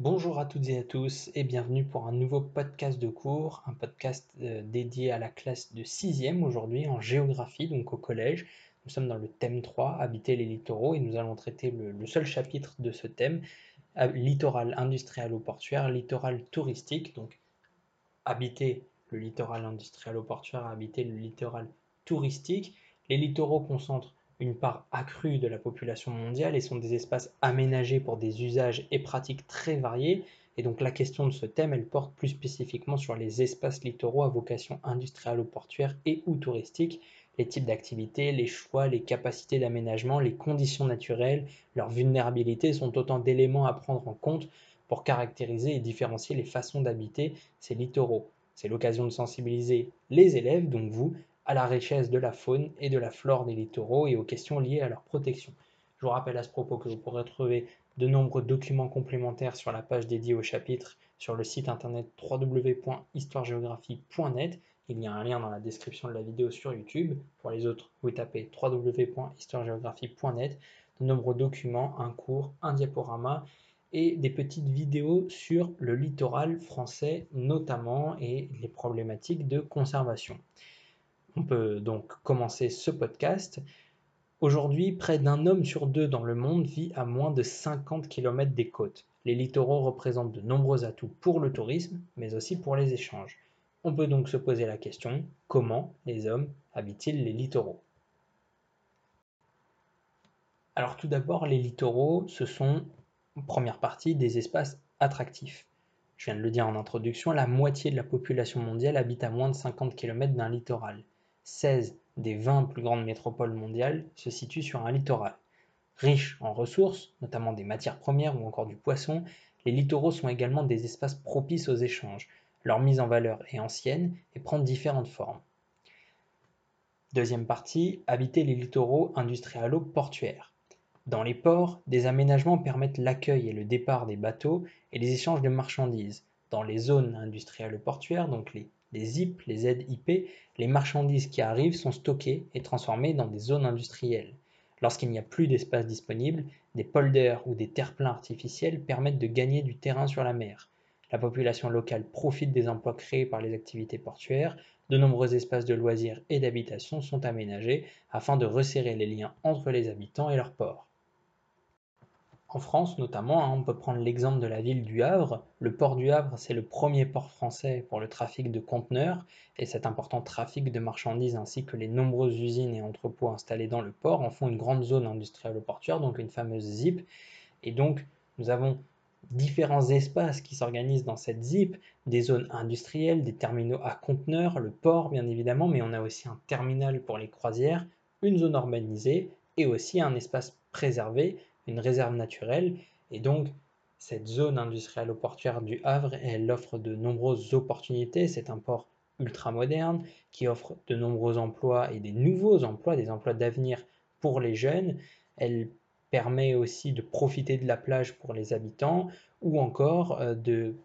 Bonjour à toutes et à tous et bienvenue pour un nouveau podcast de cours, un podcast euh, dédié à la classe de 6e aujourd'hui en géographie, donc au collège. Nous sommes dans le thème 3, habiter les littoraux, et nous allons traiter le, seul chapitre de ce thème, littoral industriel ou portuaire, littoral touristique, donc habiter le littoral industriel ou portuaire, habiter le littoral touristique. Les littoraux concentrent une part accrue de la population mondiale et sont des espaces aménagés pour des usages et pratiques très variés. Et donc la question de ce thème, elle porte plus spécifiquement sur les espaces littoraux à vocation industrielle ou portuaire et ou touristique, les types d'activités, les choix, les capacités d'aménagement, les conditions naturelles, leur vulnérabilité sont autant d'éléments à prendre en compte pour caractériser et différencier les façons d'habiter ces littoraux. C'est l'occasion de sensibiliser les élèves, donc vous, à la richesse de la faune et de la flore des littoraux et aux questions liées à leur protection. Je vous rappelle à ce propos que vous pourrez trouver de nombreux documents complémentaires sur la page dédiée au chapitre sur le site internet www.histoiregéographie.net. Il y a un lien dans la description de la vidéo sur YouTube. Pour les autres, vous tapez www.histoiregéographie.net. De nombreux documents, un cours, un diaporama et des petites vidéos sur le littoral français notamment et les problématiques de conservation. On peut donc commencer ce podcast. Aujourd'hui, près d'un homme sur deux dans le monde vit à moins de 50 km des côtes. Les littoraux représentent de nombreux atouts pour le tourisme, mais aussi pour les échanges. On peut donc se poser la question, comment les hommes habitent-ils les littoraux? Alors tout d'abord, les littoraux, ce sont, en première partie, des espaces attractifs. Je viens de le dire en introduction, la moitié de la population mondiale habite à moins de 50 km d'un littoral. 16 des 20 plus grandes métropoles mondiales se situent sur un littoral. Riches en ressources, notamment des matières premières ou encore du poisson, les littoraux sont également des espaces propices aux échanges. Leur mise en valeur est ancienne et prend différentes formes. Deuxième partie, habiter les littoraux industrialo-portuaires. Dans les ports, des aménagements permettent l'accueil et le départ des bateaux et les échanges de marchandises. Dans les zones industrialo-portuaires, donc les les ZIP, les ZIP, les marchandises qui arrivent sont stockées et transformées dans des zones industrielles. Lorsqu'il n'y a plus d'espace disponible, des polders ou des terre-pleins artificiels permettent de gagner du terrain sur la mer. La population locale profite des emplois créés par les activités portuaires, de nombreux espaces de loisirs et d'habitation sont aménagés afin de resserrer les liens entre les habitants et leurs ports. En France notamment, hein, on peut prendre l'exemple de la ville du Havre. Le port du Havre, c'est le premier port français pour le trafic de conteneurs et cet important trafic de marchandises ainsi que les nombreuses usines et entrepôts installés dans le port en font une grande zone industrielle portuaire, donc une fameuse ZIP. Et donc, nous avons différents espaces qui s'organisent dans cette ZIP, des zones industrielles, des terminaux à conteneurs, le port bien évidemment, mais on a aussi un terminal pour les croisières, une zone urbanisée et aussi un espace préservé une réserve naturelle. Et donc, cette zone industrielle portuaire du Havre, elle offre de nombreuses opportunités. C'est un port ultra moderne qui offre de nombreux emplois et des nouveaux emplois, des emplois d'avenir pour les jeunes. Elle permet aussi de profiter de la plage pour les habitants ou encore euh, de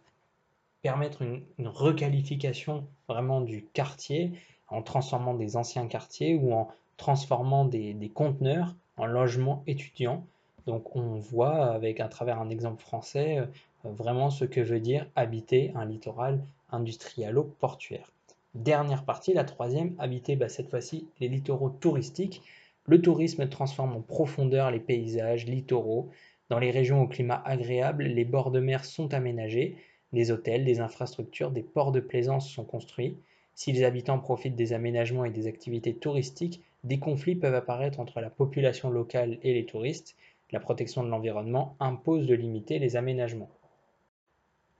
permettre une, requalification vraiment du quartier en transformant des anciens quartiers ou en transformant des, des conteneurs en logements étudiants donc on voit avec à travers un exemple français euh, vraiment ce que veut dire habiter un littoral industrialo-portuaire. Dernière partie, la troisième, habiter bah, cette fois-ci les littoraux touristiques. Le tourisme transforme en profondeur les paysages littoraux. Dans les régions au climat agréable, les bords de mer sont aménagés, des hôtels, des infrastructures, des ports de plaisance sont construits. Si les habitants profitent des aménagements et des activités touristiques, des conflits peuvent apparaître entre la population locale et les touristes, la protection de l'environnement impose de limiter les aménagements.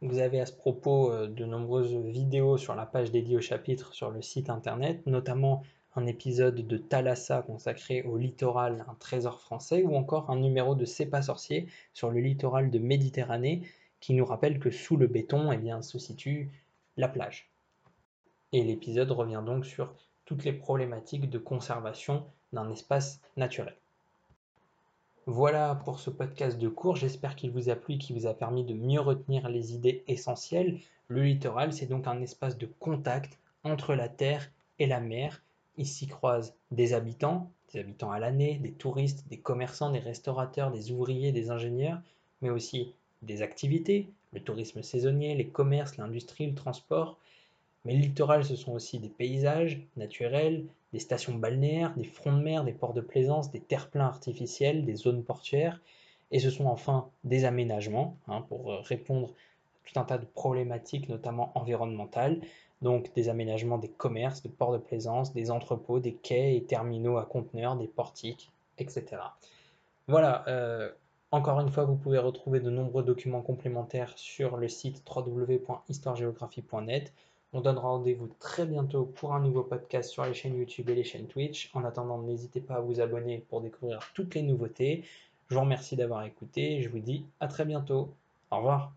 Vous avez à ce propos euh, de nombreuses vidéos sur la page dédiée au chapitre sur le site internet, notamment un épisode de Thalassa consacré au littoral, un trésor français, ou encore un numéro de C'est pas sorcier sur le littoral de Méditerranée qui nous rappelle que sous le béton eh bien, se situe la plage. Et l'épisode revient donc sur toutes les problématiques de conservation d'un espace naturel. Voilà pour ce podcast de cours, j'espère qu'il vous a plu et qu'il vous a permis de mieux retenir les idées essentielles. Le littoral, c'est donc un espace de contact entre la terre et la mer. Ici croisent des habitants, des habitants à l'année, des touristes, des commerçants, des restaurateurs, des ouvriers, des ingénieurs, mais aussi des activités, le tourisme saisonnier, les commerces, l'industrie, le transport. Mais le littoral, ce sont aussi des paysages naturels, des stations balnéaires, des fronts de mer, des ports de plaisance, des terre-pleins artificiels, des zones portuaires, et ce sont enfin des aménagements hein, pour euh, répondre à tout un tas de problématiques, notamment environnementales, donc des aménagements des commerces, des ports de plaisance, des entrepôts, des quais et terminaux à conteneurs, des portiques, etc. Voilà, euh, encore une fois, vous pouvez retrouver de nombreux documents complémentaires sur le site www.histoiregéographie.net. On donne rendez-vous très bientôt pour un nouveau podcast sur les chaînes YouTube et les chaînes Twitch. En attendant, n'hésitez pas à vous abonner pour découvrir toutes les nouveautés. Je vous remercie d'avoir écouté je vous dis à très bientôt. Au revoir.